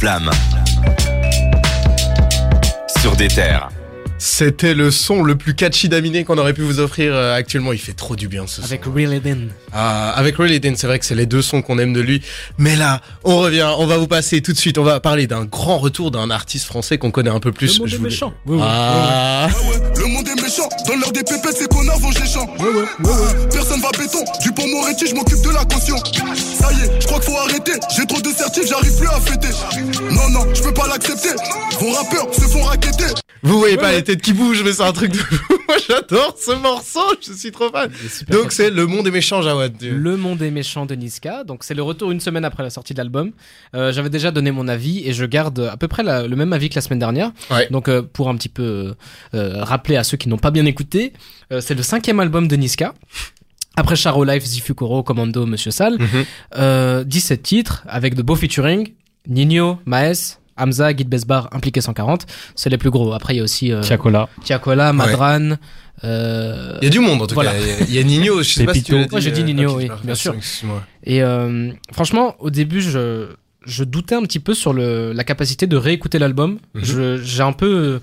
flamme. Sur des terres. C'était le son le plus catchy d'Aminé qu'on aurait pu vous offrir euh, actuellement. Il fait trop du bien ce Avec son. Real Eden. Ah, avec Really Dean, c'est vrai que c'est les deux sons qu'on aime de lui. Mais là, on revient, on va vous passer tout de suite. On va parler d'un grand retour d'un artiste français qu'on connaît un peu plus. Le monde Je est voulais- méchant. Ah dans l'heure des pépés, c'est qu'on avance les champs. Ouais, ouais, ouais, ouais. Personne va béton, du pont Moretti, je m'occupe de la caution. Ça y est, je crois qu'il faut arrêter, j'ai trop de certifs, j'arrive plus à fêter. Non, non, je peux pas l'accepter, vos rappeurs se font raqueter. vous voyez pas les têtes qui bougent, mais c'est un truc de fou. Moi, j'adore ce morceau. Je suis trop fan. Donc, c'est Le Monde est méchant, Jawad. Le monde est méchant de Niska. Donc c'est le retour une semaine après la sortie de l'album. Euh, J'avais déjà donné mon avis et je garde à peu près la- le même avis que la semaine dernière. Ouais. Donc euh, pour un petit peu euh, rappeler à ceux qui n'ont pas bien écouté, euh, c'est le cinquième album de Niska. Après Charo Life, Zifukuro, Commando, Monsieur Sal. Mhm. Euh, 17 titres avec de beaux featuring. Nino, Maes, Hamza, Guide Besbar, Impliqué 140. C'est les plus gros. Après il y a aussi euh, Tiakola. Tiakola, Madran. euh, Il y a du monde en tout Voilà. cas. Il y a- Il y a Nino, je sais pas si tu. Moi, j'ai dit euh, Nino, ok, oui, bien sûr. Et euh, franchement, au début, je, je doutais un petit peu sur le, la capacité de réécouter l'album. Mhm. Je- J'ai un peu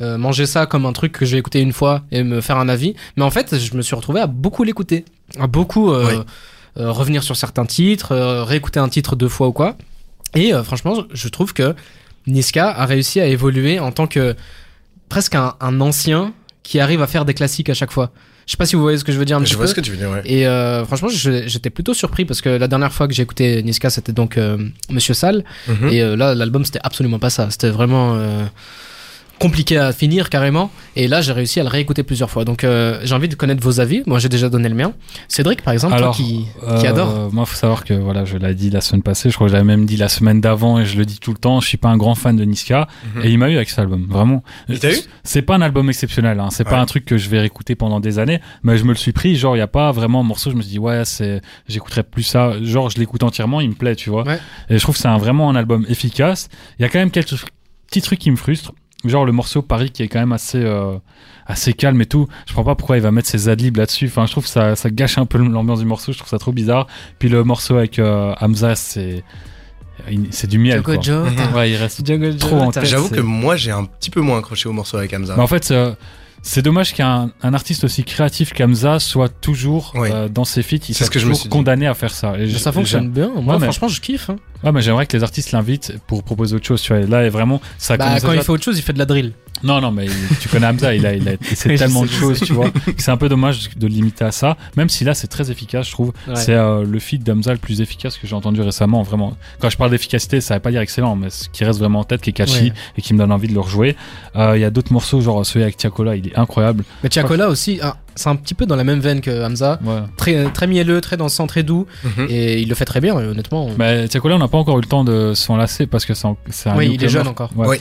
euh, mangé ça comme un truc que je vais écouter une fois et me faire un avis. Mais en fait, je me suis retrouvé à beaucoup l'écouter. À beaucoup euh, Oui. euh, revenir sur certains titres, réécouter un titre deux fois ou quoi. Et franchement, je trouve que Niska a réussi à évoluer en tant que presque un, un ancien qui arrive à faire des classiques à chaque fois. Je sais pas si vous voyez ce que je veux dire un Je petit vois peu. ce que tu veux dire, ouais. Et euh, franchement, j'étais plutôt surpris parce que la dernière fois que j'ai écouté Niska, c'était donc euh, Monsieur Sal. Mhm. Et euh, là, l'album, c'était absolument pas ça. C'était vraiment compliqué à finir carrément. Et là, j'ai réussi à le réécouter plusieurs fois. Donc, euh, j'ai envie de connaître vos avis. Moi, j'ai déjà donné le mien. Cédric, par exemple, Alors, toi qui, qui Euh, adore. Moi, faut savoir que voilà, je l'ai dit la semaine passée. Je crois que je l'avais même dit la semaine d'avant et je le dis tout le temps. Je suis pas un grand fan de Niska Mhm. et il m'a eu avec cet album. Vraiment. Il t'a eu? C'est pas un album exceptionnel. Hein. C'est Ouais. pas un truc que je vais réécouter pendant des années. Mais je me le suis pris. Genre, il y a pas vraiment un morceau. Je me suis dit ouais, c'est, j'écouterai plus ça. Genre, je l'écoute entièrement. Il me plaît, tu vois. Ouais. Et je trouve que c'est un, vraiment un album efficace. Il y a quand même quelques petits trucs qui me frustrent. Genre le morceau Paris qui est quand même assez euh, assez calme et tout. Je comprends pas pourquoi il va mettre ses adlibs là-dessus. Enfin, je trouve que ça, ça gâche un peu l'ambiance du morceau. Je trouve ça trop bizarre. Puis le morceau avec euh, Hamza, c'est c'est du miel. Django Quoi. Joe. Ouais, il reste Django Joe, trop en tête. J'avoue que moi, j'ai un petit peu moins accroché au morceau avec Hamza. Mais en fait, euh, c'est dommage qu'un un artiste aussi créatif qu'Hamza soit toujours Oui. euh, dans ses feats. Il C'est soit ce que je me toujours condamné à faire ça. Et Mais ça fonctionne bien. Moi, Ouais, mais- franchement, je kiffe. hein. Ouais, mais j'aimerais que les artistes l'invitent pour proposer autre chose. Tu vois. Et là, est vraiment, ça Bah, quand déjà- il fait autre chose, il fait de la drill. Non, non, mais tu connais Hamza, il a, il a c'est tellement de choses, tu vois. que C'est un peu dommage de le limiter à ça. Même si là, c'est très efficace, je trouve. Ouais. C'est euh, le feat d'Hamza le plus efficace que j'ai entendu récemment, vraiment. Quand je parle d'efficacité, ça veut pas dire excellent, mais ce qui reste vraiment en tête, qui est catchy Ouais. et qui me donne envie de le rejouer. Euh, Il y a d'autres morceaux, genre celui avec Tiakola, il est incroyable. Mais Tiakola aussi, ah, c'est un petit peu dans la même veine que Hamza. Ouais. Très, très mielleux, très dansant, très doux. Mhm. Et il le fait très bien, honnêtement. Mais Tiakola, on n'a pas encore eu le temps de s'en lasser parce que c'est un oui, il est jeune encore. Ouais.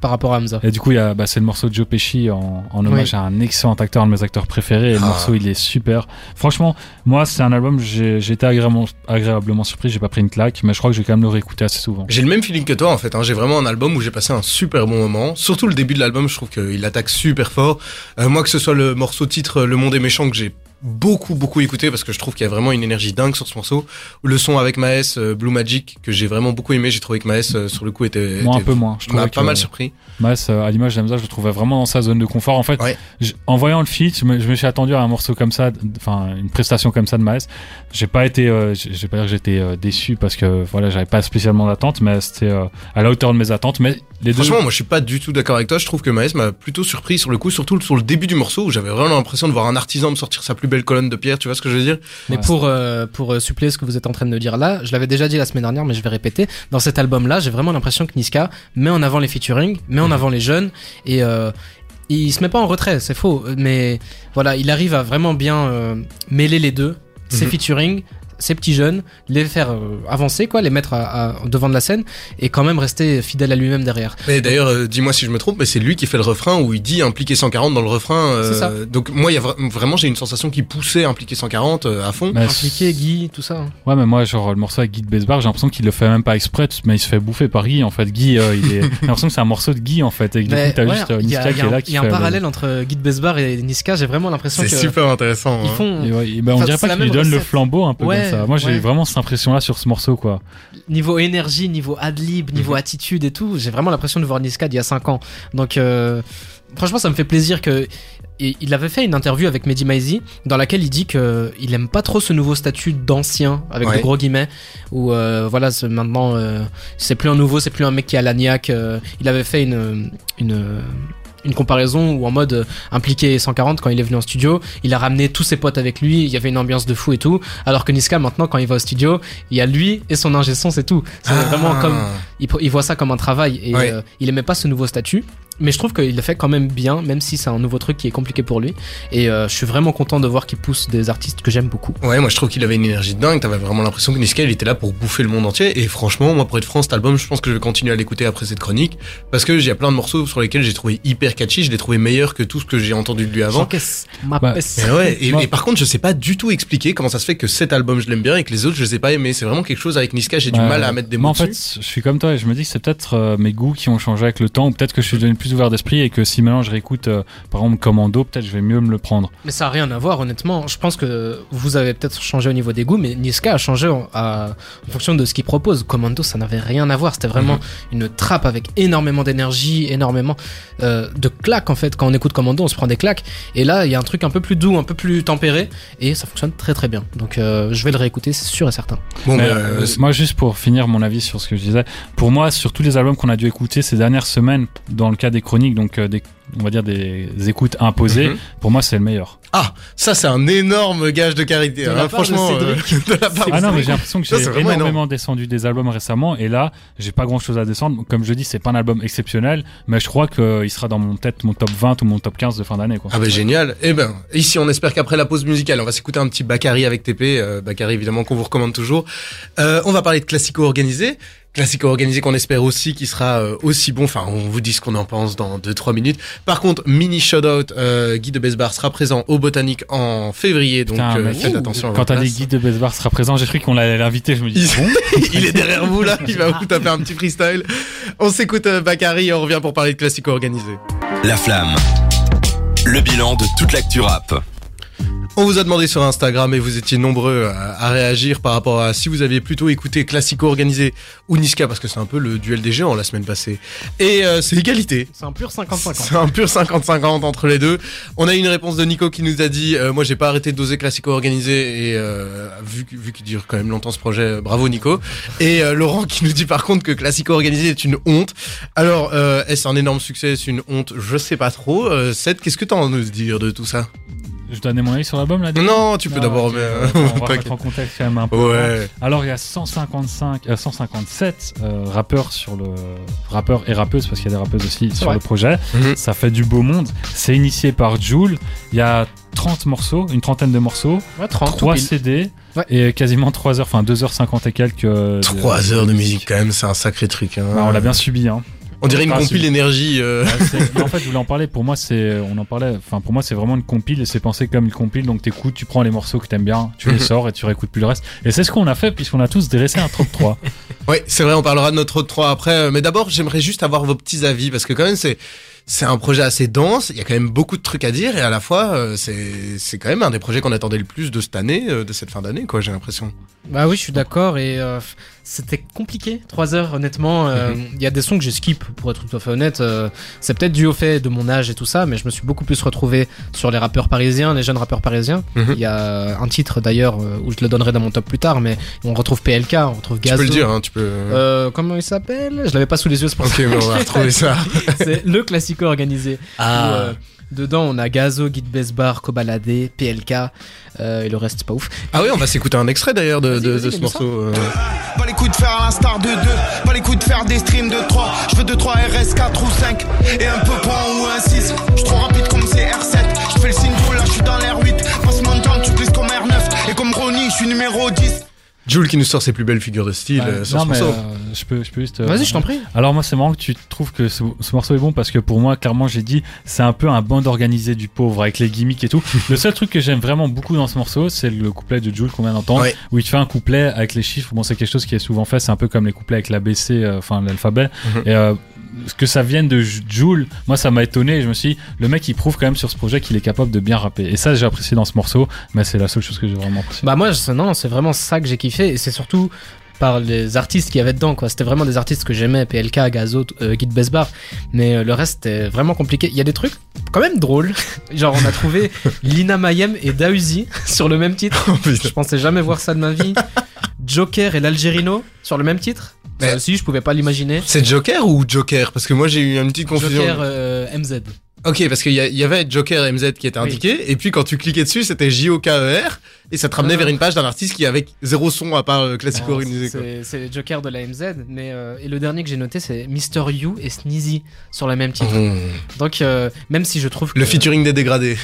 Par rapport à Hamza. Et du coup, il y a, bah, c'est le morceau de Joe Pesci en, en hommage Oui. à un excellent acteur, un de mes acteurs préférés. Et le Ah. morceau, il est super. Franchement, moi, c'est un album, j'ai j'ai été agréablement, agréablement surpris. J'ai pas pris une claque, mais je crois que je vais quand même le réécouter assez souvent. J'ai le même feeling que toi en fait. Hein. J'ai vraiment un album où j'ai passé un super bon moment. Surtout le début de l'album, je trouve qu'il attaque super fort. Euh, moi, que ce soit le morceau titre Le Monde est méchant que j'ai beaucoup beaucoup écouté parce que je trouve qu'il y a vraiment une énergie dingue sur ce morceau. Le son avec Maes, euh, Blue Magic que j'ai vraiment beaucoup aimé. J'ai trouvé que Maes euh, sur le coup était, Moi, un peu moins. Je m'a trouvais pas mal surpris. Maes, euh, à l'image d'Amza, je le trouvais vraiment dans sa zone de confort. En fait, Ouais. je- en voyant le feat, je me, je me suis attendu à un morceau comme ça, enfin, une prestation comme ça de Maes. J'ai pas été, euh, j- je vais pas dire que j'étais déçu parce que, voilà, j'avais pas spécialement d'attente, mais c'était à la hauteur de mes attentes. Mais les deux. Franchement, moi, je suis pas du tout d'accord avec toi. Je trouve que Maes m'a plutôt surpris sur le coup, surtout sur le début du morceau où j'avais vraiment l'impression de voir un artisan me sortir sa plus belle colonne de pierre. Tu vois ce que je veux dire Mais Ouais. pour, euh, pour euh, suppléer ce que vous êtes en train de me dire là, je l'avais déjà dit la semaine dernière, mais je vais répéter. Dans cet album-là, j'ai vraiment l'impression que Niska met en avant les featuring, met en Mhm. avant les jeunes, et euh, il se met pas en retrait, c'est faux. Mais voilà, il arrive à vraiment bien euh, mêler les deux, ses Mhm. featuring, ces petits jeunes, les faire euh, avancer, quoi, les mettre à, à- devant de la scène, et quand même rester fidèle à lui-même derrière. Mais d'ailleurs, euh, dis-moi si je me trompe, mais c'est lui qui fait le refrain où il dit impliqué 140 dans le refrain. euh, C'est ça. Donc moi, il y a vra- vraiment, j'ai une sensation qui poussait impliqué 140 euh, à fond. Mais- Impliqué, Guy, tout ça. hein. Ouais, mais moi, genre, le morceau avec Guy de Besbar, j'ai l'impression qu'il le fait même pas exprès, mais il se fait bouffer par Guy, en fait. Guy, euh, il est, j'ai l'impression que c'est un morceau de Guy, en fait, et que du coup, t'as ouais, juste euh, il y a, y qui a est un- là, il qui y a un le- parallèle entre Guy de Besbar et Niska, j'ai vraiment l'impression C'est que super intéressant. ils hein. font Et ouais, et ben, on dirait c'est pas qu'il lui donne le flambeau un peu Ouais, ça. Moi, j'ai ouais. vraiment cette impression-là sur ce morceau, quoi. Niveau énergie, niveau adlib, niveau Mhm. attitude et tout, j'ai vraiment l'impression de voir Niska d'il y a 5 ans. Donc, euh, franchement, ça me fait plaisir que. et il avait fait une interview avec Mehdi Maizi dans laquelle il dit que il aime pas trop ce nouveau statut d'ancien avec Ouais. de gros guillemets où euh, voilà c'est- maintenant euh, c'est plus un nouveau c'est plus un mec qui a l'agnac euh, il avait fait une une une comparaison où en mode euh, impliqué 140 quand il est venu en studio il a ramené tous ses potes avec lui il y avait une ambiance de fou et tout alors que Niska maintenant quand il va au studio il y a lui et son ingé son c'est tout c'est Ah. vraiment comme il, il voit ça comme un travail et Ouais. euh, il aimait pas ce nouveau statut mais je trouve qu'il le fait quand même bien même si c'est un nouveau truc qui est compliqué pour lui et euh, je suis vraiment content de voir qu'il pousse des artistes que j'aime beaucoup Ouais, moi je trouve qu'il avait une énergie de dingue. T'avais vraiment l'impression que Niska il était là pour bouffer le monde entier. Et franchement, moi pour être franc, cet album, je pense que je vais continuer à l'écouter après cette chronique parce que il y a plein de morceaux sur lesquels j'ai trouvé hyper catchy. Je l'ai trouvé meilleur que tout ce que j'ai entendu de lui avant. Ma Bah. Et ouais, et, Moi- et par contre, je sais pas du tout expliquer comment ça se fait que cet album je l'aime bien et que les autres je les ai pas aimés. C'est vraiment quelque chose avec Niska, j'ai du Ouais. mal à mettre des Moi, mots en dessus. fait, je suis comme toi et je me dis que c'est peut-être euh, mes goûts qui ont changé avec le temps ou peut-être que je suis devenu plus ouvert d'esprit et que si maintenant je réécoute, euh, par exemple, Commando, peut-être je vais mieux me le prendre. Mais ça a rien à voir, honnêtement. Je pense que vous avez peut-être changé au niveau des goûts, mais Niska a changé en, à- en fonction de ce qu'il propose. Commando, ça n'avait rien à voir. C'était vraiment Mhm. une trappe avec énormément d'énergie, énormément euh, de claques, en fait. Quand on écoute Commando, on se prend des claques. Et là, il y a un truc un peu plus doux, un peu plus tempéré, et ça fonctionne très très bien. Donc, euh, je vais le réécouter, c'est sûr et certain. Bon, Mais, bah, moi, juste pour finir mon avis sur ce que je disais, pour moi, sur tous les albums qu'on a dû écouter ces dernières semaines, dans le cas des chroniques, donc euh, des, on va dire des écoutes imposées, Mhm. pour moi, c'est le meilleur. Ah, ça c'est un énorme gage de carité. De hein, la part de franchement, euh, Cédric. de la part Ah de non, mais j'ai l'impression que j'ai énormément descendu des albums récemment et là, j'ai pas grand chose à descendre. Comme je dis, c'est pas un album exceptionnel, mais je crois qu'il sera dans mon tête mon top 20 ou mon top 15 de fin d'année, quoi. Ah bah génial. Eh ben, ici on espère qu'après la pause musicale, on va s'écouter un petit Bakary avec TP. Euh, Bakary évidemment qu'on vous recommande toujours. Euh, on va parler de classico organisé. Classico organisé qu'on espère aussi qui sera euh, aussi bon. Enfin, on vous dit ce qu'on en pense dans 2-3 minutes. Par contre, mini shout-out, euh, Guy de Besbar sera présent au Botanique en février. Donc Putain, euh, faites ouh, attention à Quand t'as dit. Guy de Besbar sera présent, j'ai cru qu'on l'allait l'inviter. Je me dis, Il est derrière vous là, il va vous taper un petit freestyle. On s'écoute euh, Bakary et on revient pour parler de classico organisé. La flamme. Le bilan de toute l'actu rap. On vous a demandé sur Instagram et vous étiez nombreux à, à réagir par rapport à si vous aviez plutôt écouté Classico organisé ou Niska parce que c'est un peu le duel des géants la semaine passée. Et euh, c'est égalité. C'est un pur 50-50. C'est un pur 50-50 entre les deux. On a eu une réponse de Nico qui nous a dit euh, moi j'ai pas arrêté de doser Classico organisé et euh, vu, vu qu'il dure quand même longtemps ce projet, euh, bravo Nico. Et euh, Laurent qui nous dit par contre que Classico organisé est une honte. Alors euh, est-ce un énorme succès, est-ce une honte? Je sais pas trop. Seth, qu'est-ce que t'as à nous dire de tout ça? Je donnais mon avis sur l'album là. Non, tu peux d'abord. euh, euh, on va t'inquiète. en contexte quand même un peu. Ouais. Alors il y a 155, euh, 157 euh, rappeurs sur le rappeurs et rappeuses parce qu'il y a des rappeuses aussi sur vrai. le projet. Mhm. Ça fait du beau monde. C'est initié par Joule. Il y a 30 morceaux, une trentaine de morceaux, Ouais, 30, tout 3 pile. CD Ouais. et quasiment 3 heures, enfin 2h50 et quelques. euh, de- 3 heures de musique quand même, c'est un sacré truc. Hein. Bah, on l'a bien subi hein. On dirait une Ah, compile énergie. euh. Ouais, en fait, je voulais en parler. Pour moi, c'est, on en parlait. Enfin, pour moi, c'est vraiment une compile et c'est pensé comme une compile. Donc, t'écoutes, tu prends les morceaux que t'aimes bien, tu les sors et tu réécoutes plus le reste. Et c'est ce qu'on a fait puisqu'on a tous dressé un top 3. Ouais, c'est vrai, on parlera de notre autre 3 après. euh, Mais d'abord, j'aimerais juste avoir vos petits avis parce que quand même, c'est c'est un projet assez dense. Il y a quand même beaucoup de trucs à dire et à la fois, euh, c'est c'est quand même un des projets qu'on attendait le plus de cette année, euh, de cette fin d'année, quoi. J'ai l'impression. Bah oui, je suis d'accord et euh, c'était compliqué. Trois heures, honnêtement. euh, Il y a des sons que j'ai skip, pour être tout à fait honnête. euh, c'est peut-être dû au fait de mon âge et tout ça, mais je me suis beaucoup plus retrouvé sur les rappeurs parisiens, les jeunes rappeurs parisiens. Mhm. Il y a un titre d'ailleurs euh, où je le donnerai dans mon top plus tard, mais on retrouve PLK, on retrouve Tu Gazo. peux le dire, hein, tu peux. Euh, comment il s'appelle? Je l'avais pas sous les yeux, c'est pour Ok, ça. mais on va retrouver ça. c'est le classico organisé. Ah. Où, dedans, on a Gazo, Guide Besbar, Kobalade, PLK, euh, et le reste, c'est pas ouf. Ah oui, on va s'écouter un extrait d'ailleurs de, ce morceau. euh. Pas les coups de faire à l'instar de 2 Pas les coups de faire des streams de 3 Je veux 2, 3 RS 4 ou 5 Et un peu point ou un 6 Je suis trop rapide comme CR7 Je fais le signe là je suis dans l'air 8 Passe mon temps tu glisses comme R9 Et comme Ronnie je suis numéro 10 Jules qui nous sort ses plus belles figures de style Ouais, euh, sur non, ce mais morceau. euh, je peux, je peux juste. euh, Vas-y, je t'en prie. Alors moi c'est marrant que tu trouves que ce, ce morceau est bon parce que pour moi clairement j'ai dit c'est un peu un bande organisé du pauvre avec les gimmicks et tout. Le seul truc que j'aime vraiment beaucoup dans ce morceau c'est le couplet de Jules qu'on vient d'entendre Ouais. où il te fait un couplet avec les chiffres. Bon c'est quelque chose qui est souvent fait, c'est un peu comme les couplets avec l'ABC, euh, enfin l'alphabet. Mhm. Et euh, que ça vienne de Joule, moi ça m'a étonné. Je me suis dit, le mec il prouve quand même sur ce projet qu'il est capable de bien rapper. Et ça j'ai apprécié dans ce morceau, mais c'est la seule chose que j'ai vraiment apprécié. Bah moi, je- non, c'est vraiment ça que j'ai kiffé et c'est surtout par les artistes qui y avait dedans quoi. C'était vraiment des artistes que j'aimais, PLK, Gazo, euh, Guide Besbar, mais euh, le reste c'était vraiment compliqué. Il y a des trucs quand même drôles. Genre on a trouvé Lina Mayem et Dausi sur le même titre. Je pensais jamais voir ça de ma vie. Joker et l'Algérino sur le même titre. Mais- Ça aussi, je pouvais pas l'imaginer. C'est Joker ou Joker? Parce que moi j'ai eu une petite confusion. Joker euh, MZ. Ok, parce qu'il y, avait Joker MZ qui était Oui. indiqué, et puis quand tu cliquais dessus, c'était J-O-K-E-R, et ça te ramenait Ah. vers une page d'un artiste qui avait zéro son à part euh, classico organisé. C'est Joker de la MZ, mais euh, et le dernier que j'ai noté c'est Mr. You et Sneezy sur le même titre. Mmh. Donc euh, même si je trouve que Le featuring des dégradés.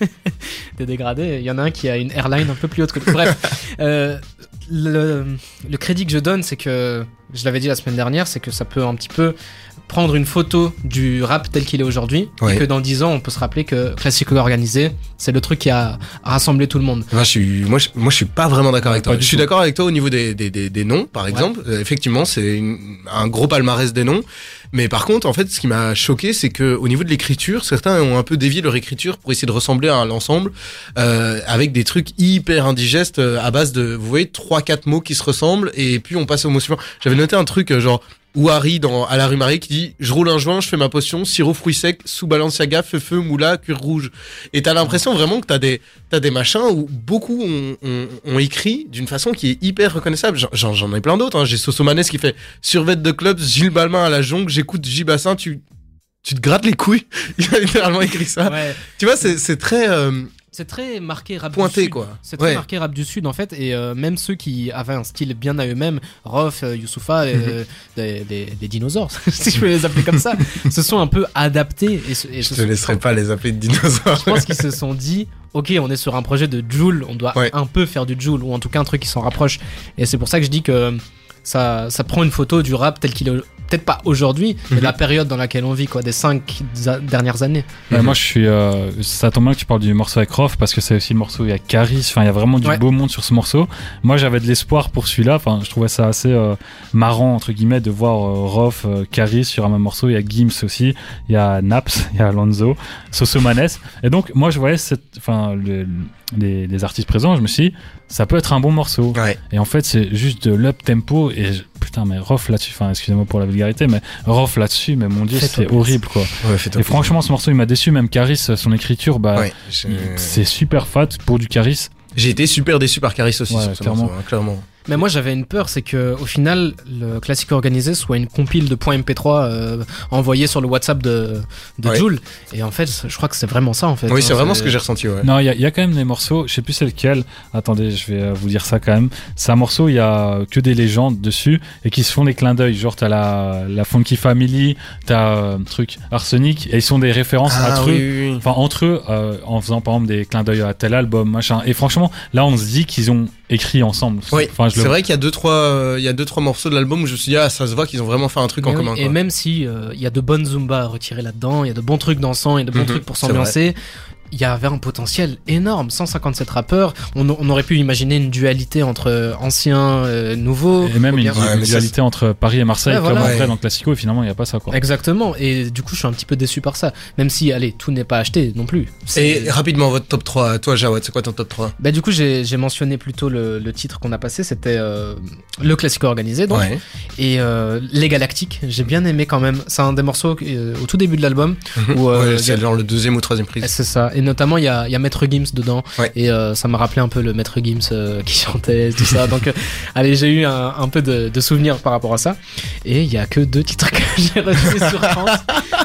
des dégradés, il y en a un qui a une airline un peu plus haute que. Bref, le, crédit que je donne, c'est que je l'avais dit la semaine dernière, c'est que ça peut un petit peu prendre une photo du rap tel qu'il est aujourd'hui, Ouais. et que dans 10 ans, on peut se rappeler que Classico Organisé, c'est le truc qui a rassemblé tout le monde. Moi, je suis, moi, je, moi, je suis pas vraiment d'accord avec toi. Je suis d'accord avec toi au niveau des, des, des, des noms, par exemple. Euh, effectivement, c'est un gros palmarès des noms. Mais par contre, en fait, ce qui m'a choqué, c'est que au niveau de l'écriture, certains ont un peu dévié leur écriture pour essayer de ressembler à l'ensemble, euh, avec des trucs hyper indigestes euh, à base de, vous voyez, trois, quatre mots qui se ressemblent, et puis on passe au mot suivant. J'avais noté un truc euh, genre. Ouari dans à la rue Marie qui dit je roule un joint je fais ma potion sirop fruits secs sous Balenciaga feu feu moula cuir rouge et t'as l'impression vraiment que t'as des t'as des machins où beaucoup ont, ont, ont écrit d'une façon qui est hyper reconnaissable. J'en- ai plein d'autres. Hein. J'ai Sosomanes qui fait survette de club, Gilles Balmain à la jonque, j'écoute J Bassin, tu tu te grattes les couilles. Il a littéralement écrit ça. Ouais. Tu vois, c'est c'est très euh, C'est très marqué rap Pointé, du Sud. quoi. C'est très Ouais. marqué rap du Sud en fait, et euh, même ceux qui avaient un style bien à eux-mêmes, Rof, euh, Youssoufa, euh, des, des- des dinosaures, si je peux les appeler comme ça, se sont un peu adaptés. Et, se- et je se te sont- laisserai pas les appeler de dinosaures. Je pense qu'ils se sont dit, ok, on est sur un projet de Joule, on doit Ouais. un peu faire du Joule, ou en tout cas un truc qui s'en rapproche. Et c'est pour ça que je dis que ça, ça prend une photo du rap tel qu'il est, peut-être pas aujourd'hui, mais Mhm. la période dans laquelle on vit, quoi, des cinq dernières années. Ouais, Mhm. moi, je suis. euh, ça tombe bien que tu parles du morceau avec Rof parce que c'est aussi le morceau où il y a Caris. Enfin, il y a vraiment du Ouais. beau monde sur ce morceau. Moi, j'avais de l'espoir pour celui-là. Enfin, je trouvais ça assez euh, marrant entre guillemets de voir euh, Rof, euh, Caris sur un même morceau. Il y a Gims aussi. Il y a Naps. Il y a Alonso, Sosomanes. Et donc, moi, je voyais cette, enfin, le- les, les artistes présents. Je me suis, dit, ça peut être un bon morceau. Ouais. Et en fait, c'est juste de l'up tempo. Et je- putain, mais Rof là-dessus. Enfin, excusez-moi pour la vulgarité, mais Rof là-dessus. Mais mon dieu, c'est horrible quoi. Ouais, Et franchement, ce morceau, il m'a déçu. Même Caris, son écriture, bah, Ouais, je- c'est super fat pour du Caris. j'ai été super déçu par Caris aussi Ouais, sur ce morceau, hein, clairement. Mais moi j'avais une peur, c'est que au final le classique organisé soit une compile de points MP3 euh, envoyés sur le WhatsApp de, de Ouais. Joule. Et en fait, je crois que c'est vraiment ça en fait. Oui, hein, c'est vraiment ce que j'ai ressenti. Ouais. Non, il y, a- il y a quand même des morceaux, je sais plus c'est lequel. Attendez, je vais euh, vous dire ça quand même. C'est un morceau, il y a que des légendes dessus et qui se font des clins d'œil. Genre, t'as la, la Funky Family, t'as euh, truc Arsenic et ils sont des références Ah, entre eux. oui, oui, oui. Enfin, entre eux, euh, en faisant par exemple des clins d'œil à tel album, machin. Et franchement, là, on se dit qu'ils ont écrit ensemble. Oui, enfin, c'est le- vrai qu'il y a deux trois, euh, il y a deux trois morceaux de l'album où je me suis dit ah ça se voit qu'ils ont vraiment fait un truc en oui, commun. et quoi. même si euh, il y a de bonnes Zumba à retirer là-dedans, il y a de bons trucs dansants, il y a de bons Mhm, trucs pour s'ambiancer. Il y avait un potentiel énorme, 157 rappeurs. On, on aurait pu imaginer une dualité entre anciens, euh, nouveaux. Et même une, Ouais, ça, dualité entre Paris et Marseille, Ouais, comme voilà. Ouais. dans le Classico, et finalement, il n'y a pas ça, quoi. Exactement. Et du coup, je suis un petit peu déçu par ça. Même si, allez, tout n'est pas acheté non plus. Et rapidement votre top 3 toi Jawad c'est quoi ton top 3 Bah du coup j'ai mentionné plutôt le, le titre qu'on a passé, c'était euh, le classique organisé donc Ouais. et euh, les Galactiques. J'ai bien aimé quand même. C'est un des morceaux euh, au tout début de l'album euh, a- c'est genre le deuxième ou troisième prise. c'est ça. Et notamment il y a, il y a Maître Gims dedans Ouais. et euh, ça m'a rappelé un peu le Maître Gims euh, qui chantait tout ça. donc euh, allez j'ai eu un, un peu de, de souvenirs par rapport à ça. Et il y a que deux titres que j'ai retenus sur 30.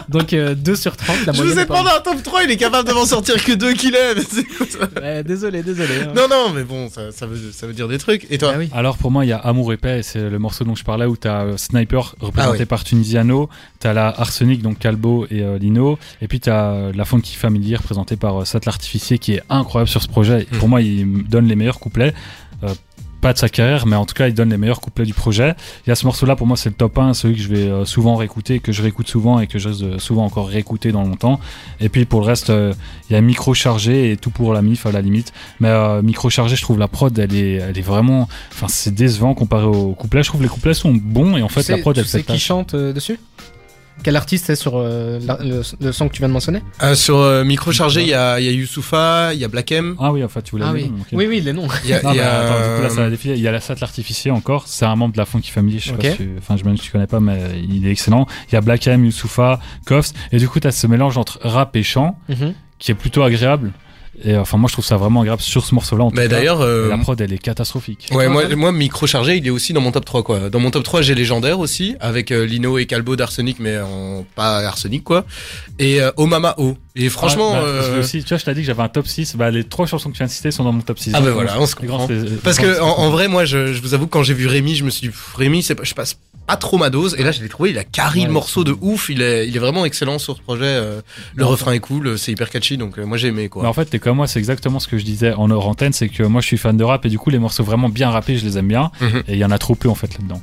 Donc 2 sur 30. La Je vous ai demandé un top 3, il est capable de m'en sortir que deux qu'il Ouais, désolé, désolé. hein. Non, non, mais bon, ça, ça, veut, ça veut dire des trucs. Et toi Ah oui. Alors pour moi, il y a Amour et paix, et c'est le morceau dont je parlais où t'as euh, Sniper représenté Ah oui. par Tunisiano, t'as la Arsenic donc Calbo et euh, Lino, et puis t'as la Funky Family représentée par euh, Sat l'artificier qui est incroyable sur ce projet. Et Pour Mhm. moi, il donne les meilleurs couplets. Euh, pas de sa carrière, mais en tout cas, il donne les meilleurs couplets du projet. Il y a ce morceau-là, pour moi, c'est le top 1, celui que je vais euh, souvent réécouter, que je réécoute souvent et que je reste souvent encore réécouter dans longtemps. Et puis pour le reste, euh, il y a Micro Chargé et tout pour la MIF à la limite. Mais euh, Micro Chargé, je trouve la prod, elle est, elle est vraiment. Enfin, c'est décevant comparé aux couplets. Je trouve les couplets sont bons et en fait, la prod, tu elle sais qui chante dessus? Quel artiste est sur euh, la- le, le son que tu viens de mentionner Euh, sur euh, micro chargé, il y a, il y a Youssoufa, il y a Black M, Ah oui, en fait, tu voulais Ah les oui. noms, oui, oui, les noms. il y a, Non, il y mais a, attends, du coup, là, ça va défiler. Il y a la Sat l'artificier encore. C'est un membre de la Funky Family. Je sais pas Ok. si tu- enfin, je me tu connais pas, mais il est excellent. Il y a Black M, Youssoufa, Koffs. Et du coup, t'as ce mélange entre rap et chant Mhm. qui est plutôt agréable. Et enfin, moi, je trouve ça vraiment agréable sur ce morceau-là. en tout Mais cas. d'ailleurs, euh, la prod, elle est catastrophique. Ouais, toi, moi, moi, micro chargé, il est aussi dans mon top 3, quoi. Dans mon top 3, j'ai Légendaire aussi, avec euh, Lino et Calbo d'Arsenic, mais en, pas Arsenic, quoi. Et euh, Oh Mama Oh. Et franchement, Ah, bah, euh, aussi, tu vois, je t'ai dit que j'avais un top 6. Bah, les trois chansons que tu viens de citer sont dans mon top 6. Ah bah voilà, on se comprend. Parce que en, en vrai, moi, je, je vous avoue, quand j'ai vu Rémi, je me suis dit, Rémi, je passe pas trop ma dose. Et là, je l'ai trouvé, il a carré Ouais, le morceau de ouf. Il est, il est vraiment excellent sur ce projet. euh, le Ouais, refrain est cool, c'est hyper catchy, donc euh, moi j'ai aimé quoi. Mais en fait, t'es comme moi, c'est exactement ce que je disais en hors antenne, c'est que moi je suis fan de rap et du coup les morceaux vraiment bien rappés, je les aime bien. Mhm. Et il y en a trop peu en fait là-dedans.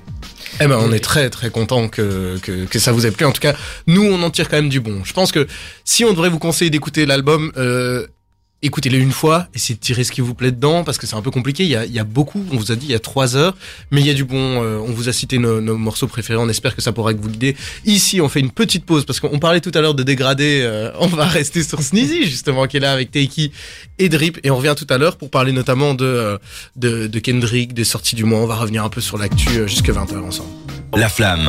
Eh ben, on est très très content que, que ça vous ait plu. En tout cas, nous, on en tire quand même du bon. Je pense que si on devrait vous conseiller d'écouter l'album. Euh, Écoutez-le une fois, essayez de tirer ce qui vous plaît dedans, parce que c'est un peu compliqué. Il y a, il y a beaucoup, on vous a dit, il y a trois heures, mais il y a du bon. euh, on vous a cité nos, nos morceaux préférés. On espère que ça pourra vous guider. Ici, on fait une petite pause parce qu'on parlait tout à l'heure de dégradé. euh, on va rester sur Sneezy justement, qui est là avec Teiki et Drip, et on revient tout à l'heure pour parler notamment de euh, de, de Kendrick, des sorties du mois. On va revenir un peu sur l'actu euh, jusque 20 h ensemble. La flamme.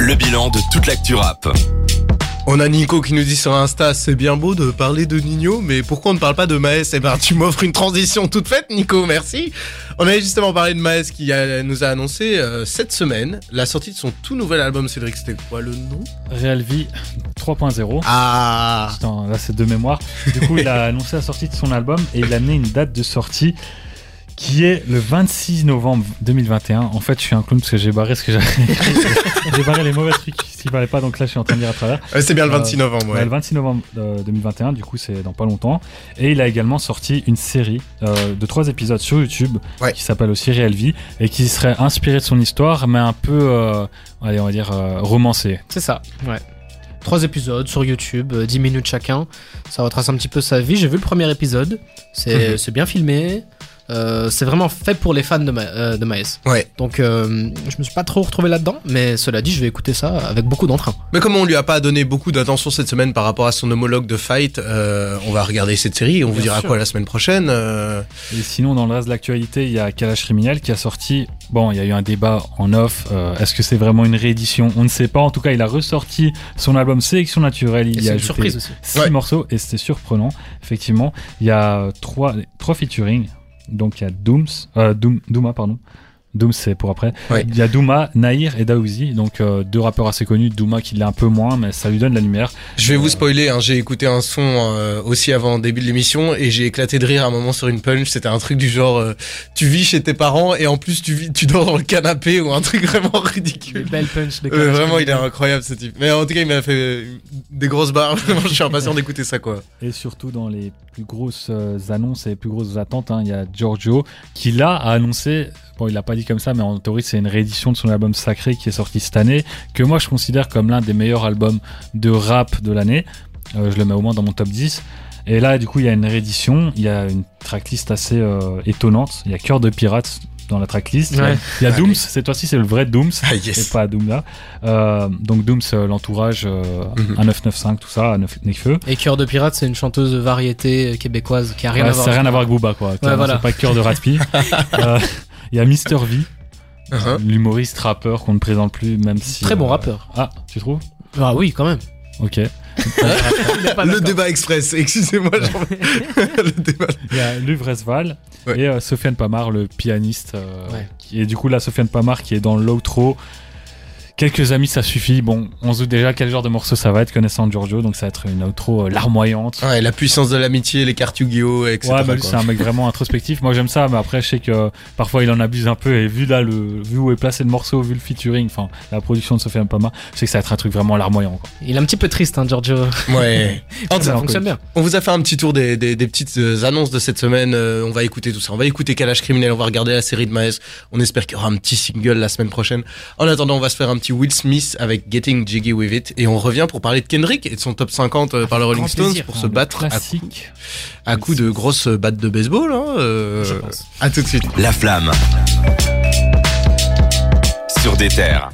Le bilan de toute l'actu rap. On a Nico qui nous dit sur Insta, c'est bien beau de parler de Nino, mais pourquoi on ne parle pas de Maes? Eh ben, tu m'offres une transition toute faite, Nico, merci. On avait justement parlé de Maes qui a- nous a annoncé euh, cette semaine la sortie de son tout nouvel album, Cédric, c'était quoi le nom? Real Vie 3.0. Ah Putain, là c'est de mémoire. Du coup, il a annoncé la sortie de son album et il a amené une date de sortie qui est le 26 novembre 2021. En fait, je suis un clown parce que j'ai barré ce que j'avais écrit. J'ai barré les mauvais trucs qui valaient pas, donc là je suis en train de lire à travers. Euh, C'est bien le Euh, 26 novembre, Ouais, ouais. le 26 novembre euh, 2021, du coup c'est dans pas longtemps. Et il a également sorti une série euh, de trois épisodes sur YouTube Ouais. qui s'appelle aussi Real Vie et qui serait inspiré de son histoire, mais un peu, euh, allez, on va dire, euh, romancé. C'est ça, ouais. Trois épisodes sur YouTube, euh, 10 minutes chacun. Ça retrace un petit peu sa vie. J'ai vu le premier épisode. C'est c'est bien filmé. Euh, c'est vraiment fait pour les fans de, Ma- euh, de Maes. Ouais. Donc, euh, je me suis pas trop retrouvé là-dedans. Mais cela dit, je vais écouter ça avec beaucoup d'entrain. Mais comme on lui a pas donné beaucoup d'attention cette semaine par rapport à son homologue de Fight, euh, on va regarder cette série et on vous dira sûr. quoi la semaine prochaine. euh. Et sinon, dans le reste de l'actualité, il y a Kalash Criminel qui a sorti. Bon, il y a eu un débat en off. euh, Est-ce que c'est vraiment une réédition? On ne sait pas. En tout cas, il a ressorti son album Sélection naturelle. Il y a une ajouté surprise aussi. six Ouais. morceaux et c'était surprenant. Effectivement, il y a trois, trois featuring. Donc il y a Dooms, euh, Doom, Dooma, pardon. Doom c'est pour après. Ouais. Il y a Dooma, Nahir et Daouzi, donc euh, deux rappeurs assez connus. Dooma qui l'est un peu moins, mais ça lui donne la lumière. Je vais vous spoiler, hein, j'ai écouté un son euh, aussi avant le début de l'émission et j'ai éclaté de rire à un moment sur une punch. C'était un truc du genre, euh, tu vis chez tes parents et en plus tu, vis, tu dors dans le canapé ou un truc vraiment ridicule. belles punch de Euh, vraiment, il est incroyable ce type. Mais en tout cas, il m'a fait euh, des grosses barres. Vraiment, je suis impatient d'écouter ça, quoi. Et surtout dans les plus grosses euh, annonces et les plus grosses attentes, hein, il y a Giorgio qui là a annoncé, bon il l'a pas dit comme ça, mais en théorie c'est une réédition de son album Sacré qui est sorti cette année, que moi je considère comme l'un des meilleurs albums de rap de l'année. Euh, je le mets au moins dans mon top 10. Et là du coup il y a une réédition, il y a une tracklist assez euh, étonnante, il y a Cœur de Pirate dans la tracklist, il y a- Ouais. il y a Allez. Dooms, cette fois-ci c'est le vrai Dooms. Ah, Et yes. pas Doom là. Euh, donc Dooms, euh, l'entourage, euh, Mhm. 1995, tout ça, à Neuf- Nekfeu. Et Cœur de Pirate, c'est une chanteuse de variété québécoise qui a rien Ouais, à voir. Ça n'a rien à voir avec Booba, quoi. Voilà. C'est pas cœur de Ratpi. Euh, Il y a Mister V, Uh-huh. l'humoriste rappeur qu'on ne présente plus, même si. Très bon euh, rappeur. Ah, tu trouves? Ah oui, quand même. Ok. Le débat express, excusez-moi. j'en- le débat. Il y a Luvresval Ouais. et euh, Sofiane Pamar, le pianiste. euh, Ouais. qui, et du coup, là, Sofiane Pamar qui est dans l'outro. Quelques amis, ça suffit. Bon, on se doute déjà quel genre de morceau ça va être, connaissant Giorgio, donc ça va être une outro euh, larmoyante. Ouais, la puissance de l'amitié, les cartes Yu-Gi-Oh, etc. Ouais, bah c'est un mec vraiment introspectif. Moi j'aime ça, mais après je sais que parfois il en abuse un peu. Et vu là le vu où est placé le morceau, vu le featuring, enfin la production de Sophia Pama, je sais que ça va être un truc vraiment larmoyant. Quoi. Il est un petit peu triste, hein, Giorgio. Ouais. En tout ça cas, fonctionne bien. On vous a fait un petit tour des, des, des petites euh, annonces de cette semaine. Euh, on va écouter tout ça. On va écouter Kalash Criminel. On va regarder la série de Maes. On espère qu'il y aura un petit single la semaine prochaine. En attendant, on va se faire un petit Will Smith avec Getting Jiggy With It. Et on revient pour parler de Kendrick et de son top 50 euh, par le Rolling Stones plaisir. pour se battre à, coup- classique. à coup de grosses battes de baseball. Hein, euh, Je pense. À tout de suite. La flamme. Sur des terres.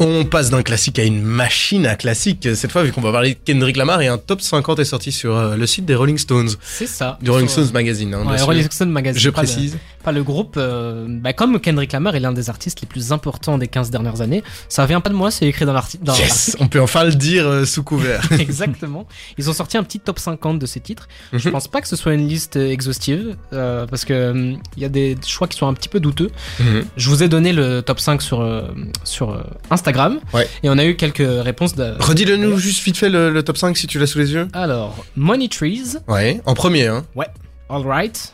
On passe d'un classique à une machine à classique. Cette fois, vu qu'on va parler de Kendrick Lamar, et un top 50 est sorti sur euh, le site des Rolling Stones, C'est ça. du Rolling Sur, Stones Magazine. hein, euh, ouais. Rolling. Je précise. Pas le groupe. euh, bah, comme Kendrick Lamar est l'un des artistes les plus importants des 15 dernières années. Ça vient pas de moi, c'est écrit dans l'article. Yes, on peut enfin le dire euh, sous couvert. Exactement. Ils ont sorti un petit top 50 de ces titres. Je Mhm. pense pas que ce soit une liste euh, exhaustive euh, parce que il y a des choix qui sont un petit peu douteux. Mhm. Je vous ai donné le top 5 sur sur Instagram Ouais. et on a eu quelques réponses. De... Redis-le nous juste vite fait le, le top 5 si tu l'as sous les yeux. Alors, Money Trees, Ouais, en premier, hein. All Right,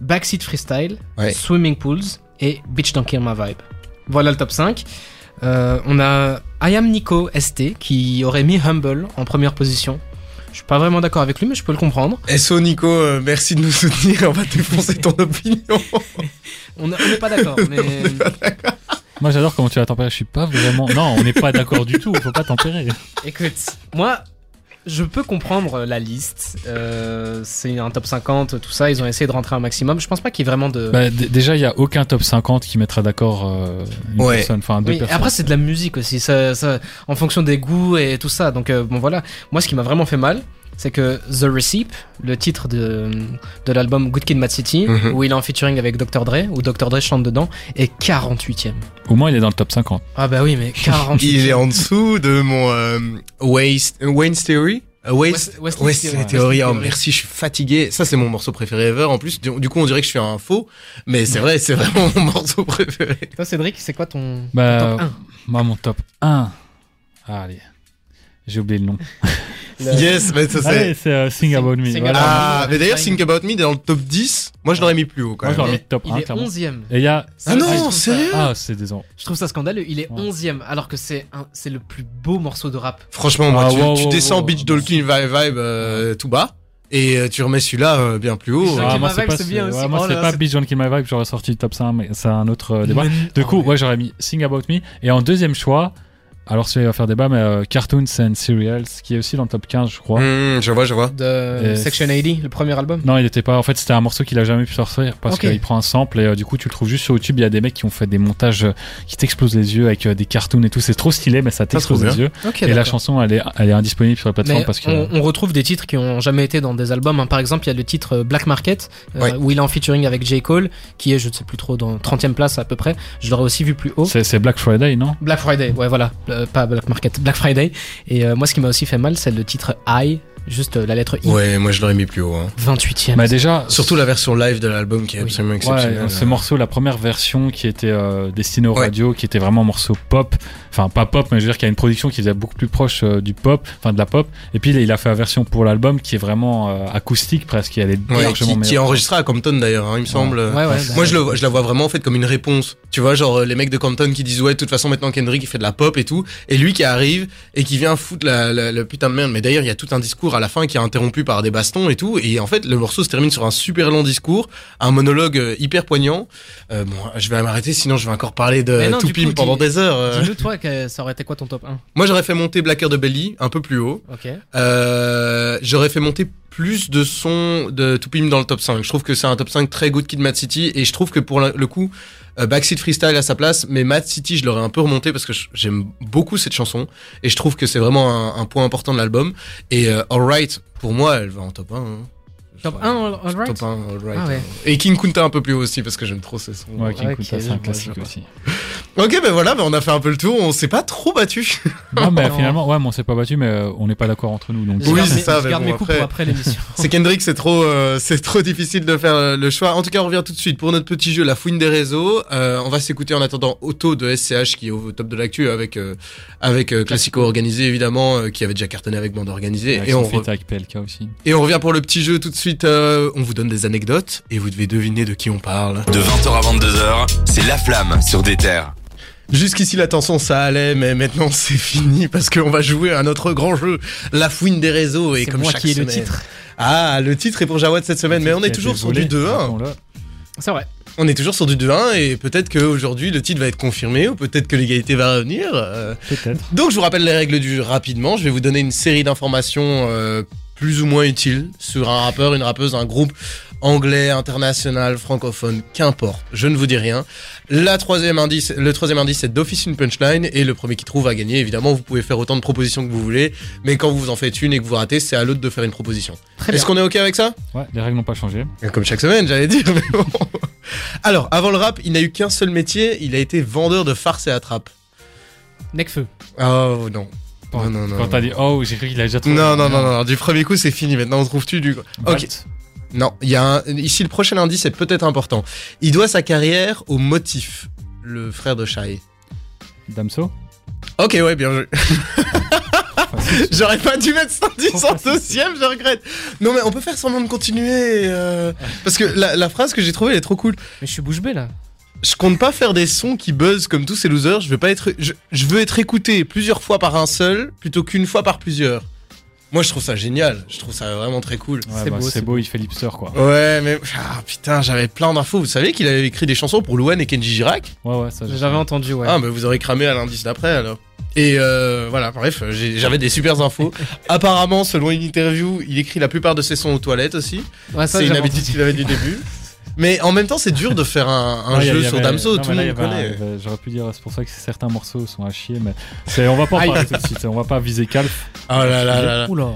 Backseat Freestyle, Ouais. Swimming Pools et Bitch Don't Kill My Vibe. Voilà le top 5. Euh, on a I Am Nico ST qui aurait mis Humble en première position. Je suis pas vraiment d'accord avec lui, mais je peux le comprendre. SO Nico, euh, merci de nous soutenir, on va défoncer ton opinion. On n'est pas d'accord, mais Moi, j'adore comment tu vas tempérer. Je suis pas vraiment. Non, on n'est pas d'accord du tout. Faut pas tempérer. écoute, moi, je peux comprendre la liste. Euh, c'est un top 50, tout ça. Ils ont essayé de rentrer un maximum. Je pense pas qu'il y ait vraiment de. Bah, déjà, il y a aucun top 50 qui mettra d'accord euh, une Ouais. personne, enfin deux Oui, personnes. après c'est de la musique aussi, ça, ça, en fonction des goûts et tout ça. Donc euh, bon voilà, moi ce qui m'a vraiment fait mal, c'est que The Receipt, le titre de, de l'album Good Kid, Mad City, Mhm. où il est en featuring avec Dr Dre, où Dr Dre chante dedans, est 48ème. Au moins, il est dans le top 50. Ah bah oui, mais 48ème. Il est en dessous de mon euh, Waste, Wayne's Theory. Euh, Waste, West- Theory. Theory. Oh, merci, je suis fatigué. Ça, c'est mon morceau préféré ever. En plus, du, coup, on dirait que je suis un faux, mais c'est vrai, c'est vraiment mon morceau préféré. Toi Cédric, c'est quoi ton, ton Bah, top 1 Moi, mon top 1. Ah, allez. J'ai oublié le nom. Yes, mais ça c'est. c'est euh, Sing Sing- About Me. Sing voilà. Ah, Me. mais d'ailleurs, Think About Me dans le top 10, moi je l'aurais mis plus haut quand Moi, même. j'aurais mis top Il 1, est clairement. 11ème. Et il y a. Ah non, je sérieux? Ah, c'est des ans. Je trouve ça scandaleux, il est Ouais. 11ème, alors que c'est un- c'est le plus beau morceau de rap. Franchement, moi, Ah, tu, wow, tu wow, descends wow. Beach Dolphin Vibe Vibe euh, tout bas, et euh, tu remets celui-là euh, bien plus haut. Dolphin Ah, moi, c'est pas, c'est bien ouais, moi, Oh c'est pas Don't Kill My Vibe, j'aurais sorti le top 5, mais c'est un autre euh, débat. Mais- Du oh, coup, ouais. ouais, j'aurais mis Sing About Me. Et en deuxième choix, alors celui-là va faire débat, mais euh, Cartoons and Serials, qui est aussi dans le top 15, je crois. Hmm, je vois, je vois. De Et- Section 80, le premier album? Non, il était pas. En fait, c'était un morceau qu'il a jamais pu sortir parce qu'il prend un sample et euh, du coup, tu le trouves juste sur YouTube. Il y a des mecs qui ont fait des montages euh, qui t'explosent les yeux avec euh, des cartoons et tout. C'est trop stylé, mais ça t'explose les yeux. Et la chanson, elle est, elle est indisponible sur la plateforme Mais parce que. on, on retrouve des titres qui ont jamais été dans des albums. hein. Par exemple, il y a le titre Black Market, euh, Ouais. où il est en featuring avec J. Cole, qui est, je ne sais plus trop, dans 30 e place à peu près. Je l'aurais aussi vu plus haut. C'est Black Friday, non? Black Friday, ouais, voilà. Pas Black Market, Black Friday. Et euh, moi, ce qui m'a aussi fait mal, c'est le titre I, juste euh, la lettre I. Ouais, moi je l'aurais mis plus haut. hein. 28 e Bah déjà. Surtout la version live de l'album qui est Oui. absolument Ouais, exceptionnelle. ce morceau, la première version qui était euh, destinée aux Ouais. radios, qui était vraiment un morceau pop, enfin pas pop, mais je veux dire qu'il y a une production qui était beaucoup plus proche euh, du pop, enfin de la pop. Et puis il a fait la version pour l'album qui est vraiment euh, acoustique presque, elle est Ouais, largement qui, qui est meilleure. enregistré à Compton d'ailleurs, hein, il me semble. Ouais, ouais. bah, Moi, je, le, je la vois vraiment en fait comme une réponse. Tu vois, genre euh, les mecs de Compton qui disent ouais, de toute façon maintenant Kendrick il fait de la pop et tout, et lui qui arrive et qui vient foutre la, la, la putain de merde. Mais d'ailleurs, il y a tout un discours à la fin qui est interrompu par des bastons et tout, et en fait le morceau se termine sur un super long discours, un monologue euh, hyper poignant. Euh, bon, je vais m'arrêter, sinon je vais encore parler de non, du Toupim coup, pendant des heures. euh. Dis-nous, toi, que ça aurait été quoi ton top 1 Moi, j'aurais fait monter Blacker de Belly un peu plus haut. Euh, j'aurais fait monter plus de sons de Toupim dans le top 5. Je trouve que c'est un top 5 très good Kid Mad City et je trouve que pour le coup, euh, Backseat Freestyle à sa place, mais Mad City, je l'aurais un peu remonté parce que j'aime beaucoup cette chanson et je trouve que c'est vraiment un, point important de l'album. Et euh, Alright, pour moi, elle va en top 1. hein. Top 1, all right? Top 1, Alright. Ah ouais. Et King Kunta un peu plus haut aussi parce que j'aime trop ces sons. Ouais, King Ok, Kunta, c'est un classique aussi. Ok, ben voilà, ben on a fait un peu le tour. On s'est pas trop battu. Non, mais Non. finalement, ouais, mais on s'est pas battu, mais euh, on n'est pas d'accord entre nous. Donc, Oui, c'est ça, Je garde bon, mes coups après- pour après l'émission. C'est Kendrick, c'est trop, euh, c'est trop difficile de faire euh, le choix. En tout cas, on revient tout de suite pour notre petit jeu, la fouine des réseaux. Euh, on va s'écouter en attendant Auto de SCH qui est au top de l'actu avec euh, avec euh, Classico organisé évidemment, euh, qui avait déjà cartonné avec bande organisée. avec Et on re- avec PLK aussi. et on revient pour le petit jeu tout de suite. Euh, on vous donne des anecdotes et vous devez deviner de qui on parle. De 20h à 22h, c'est La Flamme sur des terres. Jusqu'ici la tension ça allait, mais maintenant c'est fini parce qu'on va jouer à notre grand jeu, la fouine des réseaux et C'est comme moi chaque qui ai le titre. Ah, le titre est pour Jawad cette semaine, mais on est toujours sur du 2-1. rappelons-le. C'est vrai. On est toujours sur du 2-1 et peut-être qu'aujourd'hui le titre va être confirmé ou peut-être que l'égalité va revenir. euh. Peut-être. Donc je vous rappelle les règles du jeu rapidement. Je vais vous donner une série d'informations euh, plus ou moins utile sur un rappeur, une rappeuse, un groupe anglais, international, francophone, qu'importe. Je ne vous dis rien. La troisième indice, le troisième indice, c'est d'office une punchline et le premier qui trouve a gagné. Évidemment, vous pouvez faire autant de propositions que vous voulez, mais quand vous en faites une et que vous ratez, c'est à l'autre de faire une proposition. Est-ce qu'on est ok avec ça? Ouais, les règles n'ont pas changé. Comme chaque semaine, j'allais dire. mais bon. Alors, avant le rap, il n'a eu qu'un seul métier. Il a été vendeur de farce et attrape. Necfeu. Oh non. Non, non, non. Quand t'as dit oh, j'ai cru qu'il a déjà trouvé. Non, non, non, non, du premier coup c'est fini, maintenant on trouve-tu du... Ok, non, il y a un... ici le prochain indice est peut-être important. Il doit sa carrière au motif, le frère de Shai. Damso Ok, ouais, bien joué. J'aurais pas dû mettre cet indice Trop en facile. deuxième, je regrette. Non mais on peut faire semblant de continuer, euh, parce que la, la phrase que j'ai trouvée elle est trop cool. Mais je suis bouche bée là. Je compte pas faire des sons qui buzzent comme tous ces losers, je veux pas être... Je, je veux être écouté plusieurs fois par un seul, plutôt qu'une fois par plusieurs. Moi je trouve ça génial, je trouve ça vraiment très cool. Ouais, C'est bah, beau, c'est beau, il fait l'hipster quoi. Ouais, mais ah, putain, j'avais plein d'infos. Vous savez qu'il avait écrit des chansons pour Louane et Kenji Girac? Ouais, ouais, ça. J'avais entendu, ouais. Ah, mais vous aurez cramé à l'indice d'après alors. Et euh, voilà, bref, j'avais des super infos. Apparemment, selon une interview, il écrit la plupart de ses sons aux toilettes aussi. Ouais, C'est une habitude qu'il avait du début. Mais en même temps, c'est dur de faire un, jeu sur Damso, non, tout le monde connaît. avait- J'aurais pu dire, c'est pour ça que certains morceaux sont à chier, mais c'est- on va pas en parler tout de suite. On va pas viser Calf. Oh là là là là. Oula.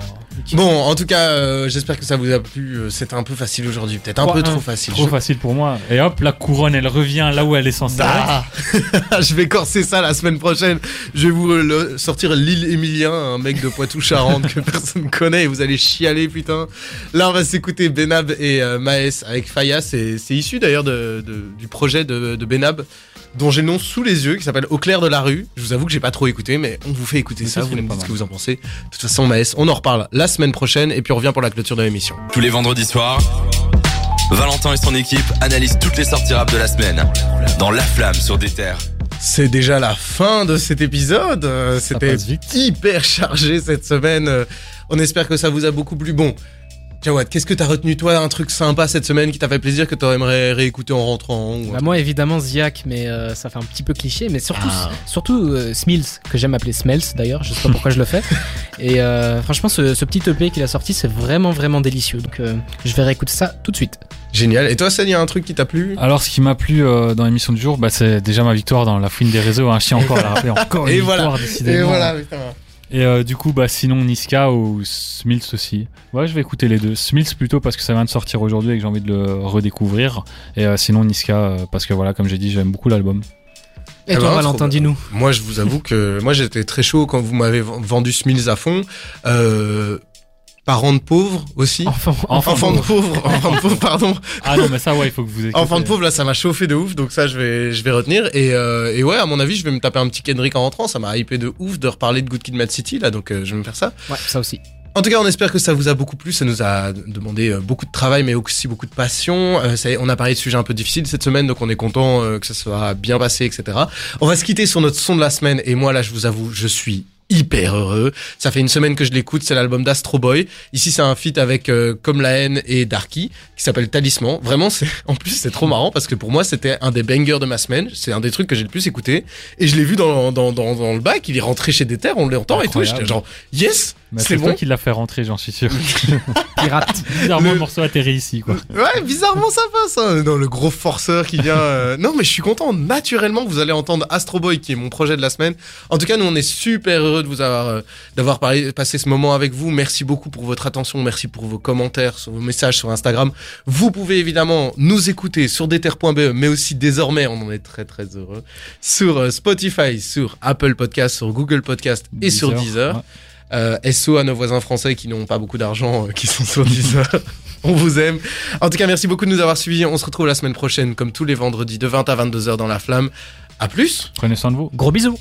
Bon, en tout cas, euh, j'espère que ça vous a plu. Euh, C'était un peu facile aujourd'hui, peut-être un peu 3-1. trop facile. Trop Je- facile pour moi. Et hop, la couronne, elle revient là où elle est censée être. Ah je vais corser ça la semaine prochaine. Je vais vous le- sortir l'île Émilien, un mec de Poitou-Charentes que personne connaît et vous allez chialer, putain. Là, on va s'écouter Benab et euh, Maes avec Faya. C'est c'est issu d'ailleurs de, de- du projet de, de Benab dont j'ai le nom sous les yeux qui s'appelle Au clair de la rue. Je vous avoue que j'ai pas trop écouté, mais on vous fait écouter Mais ça. Vous pas dites ce que vous en pensez. De toute façon, Maes, on en reparle la semaine prochaine et puis on revient pour la clôture de l'émission. Tous les vendredis soirs, Valentin et son équipe analysent toutes les sorties rap de la semaine dans La Flamme sur des terres. C'est déjà la fin de cet épisode. Euh, C'était hyper chargé cette semaine. Euh, On espère que ça vous a beaucoup plu. Bon, Jawad, qu'est-ce que t'as retenu toi Un truc sympa cette semaine qui t'a fait plaisir que t'aimerais réécouter en rentrant ou Bah, moi, évidemment, Ziak, mais euh, ça fait un petit peu cliché. Mais surtout, Ah. surtout euh, Smills, que j'aime appeler Smells d'ailleurs. Je sais pas pourquoi je le fais. Et euh, franchement, ce, ce petit EP qu'il a sorti, c'est vraiment, vraiment délicieux. Donc, euh, je vais réécouter ça tout de suite. Génial. Et toi, Sen, il y a un truc qui t'a plu? Alors, ce qui m'a plu euh, dans l'émission du jour, bah, c'est déjà ma victoire dans la fouine des réseaux. Un chien encore à la rappeler. Encore une Et victoire, voilà. décidément. Et voilà, putain. Et euh, du coup, bah, sinon Niska ou Smills aussi. Ouais, je vais écouter les deux. Smills plutôt parce que ça vient de sortir aujourd'hui et que j'ai envie de le redécouvrir. Et euh, sinon Niska euh, parce que voilà, comme j'ai dit, j'aime beaucoup l'album. Et Eh toi, ben, Valentin, dis-nous. Moi, je vous avoue que moi j'étais très chaud quand vous m'avez vendu Smills à fond. Euh, parents de pauvres aussi. Enfant, Enfant Enfants de pauvres, enfants de pauvres, pardon. Ah non, mais ça, ouais, il faut que vous écoutez. Enfant de pauvre, là, ça m'a chauffé de ouf, donc ça, je vais, je vais retenir. Et, euh, et ouais, à mon avis, je vais me taper un petit Kendrick en rentrant. Ça m'a hypé de ouf de reparler de Good Kid, Mad City, là, donc euh, je vais me faire ça. Ouais, ça aussi. En tout cas, on espère que ça vous a beaucoup plu. Ça nous a demandé euh, beaucoup de travail, mais aussi beaucoup de passion. Euh, ça on a parlé de sujets un peu difficiles cette semaine, donc on est content que ça soit bien passé, etc. On va se quitter sur notre son de la semaine. Et moi, là, je vous avoue, je suis hyper heureux. Ça fait une semaine que je l'écoute. C'est l'album d'Astro Boy. Ici, c'est un feat avec euh, Comme la haine et Darky qui s'appelle Talisman. Vraiment, c'est en plus c'est trop marrant parce que pour moi, c'était un des bangers de ma semaine. C'est un des trucs que j'ai le plus écouté. Et je l'ai vu dans, dans, dans, dans le bac. Il est rentré chez des terres, on l'entend et tout. J'étais genre yes, c'est c'est toi bon. qui l'a fait rentrer, j'en suis sûr. Pirate. Bizarrement, Le- morceau atterrit ici, quoi. Ouais, bizarrement ça passe. Hein. Non, le gros forceur qui vient. euh, Non, mais je suis content. Naturellement, vous allez entendre Astro Boy, qui est mon projet de la semaine. En tout cas, nous, on est super heureux de vous avoir, euh, d'avoir parlé- passé ce moment avec vous. Merci beaucoup pour votre attention. Merci pour vos commentaires, sur vos messages sur Instagram. Vous pouvez évidemment nous écouter sur deter.be, mais aussi désormais, on en est très très heureux, sur euh, Spotify, sur Apple Podcast, sur Google Podcast et sur Deezer. Ouais. Euh, SO à nos voisins français qui n'ont pas beaucoup d'argent, euh, qui sont sur Deezer. On vous aime. En tout cas, merci beaucoup de nous avoir suivis. On se retrouve la semaine prochaine, comme tous les vendredis, de 20 à 22h dans la flamme. À plus Prenez soin de vous. Gros bisous.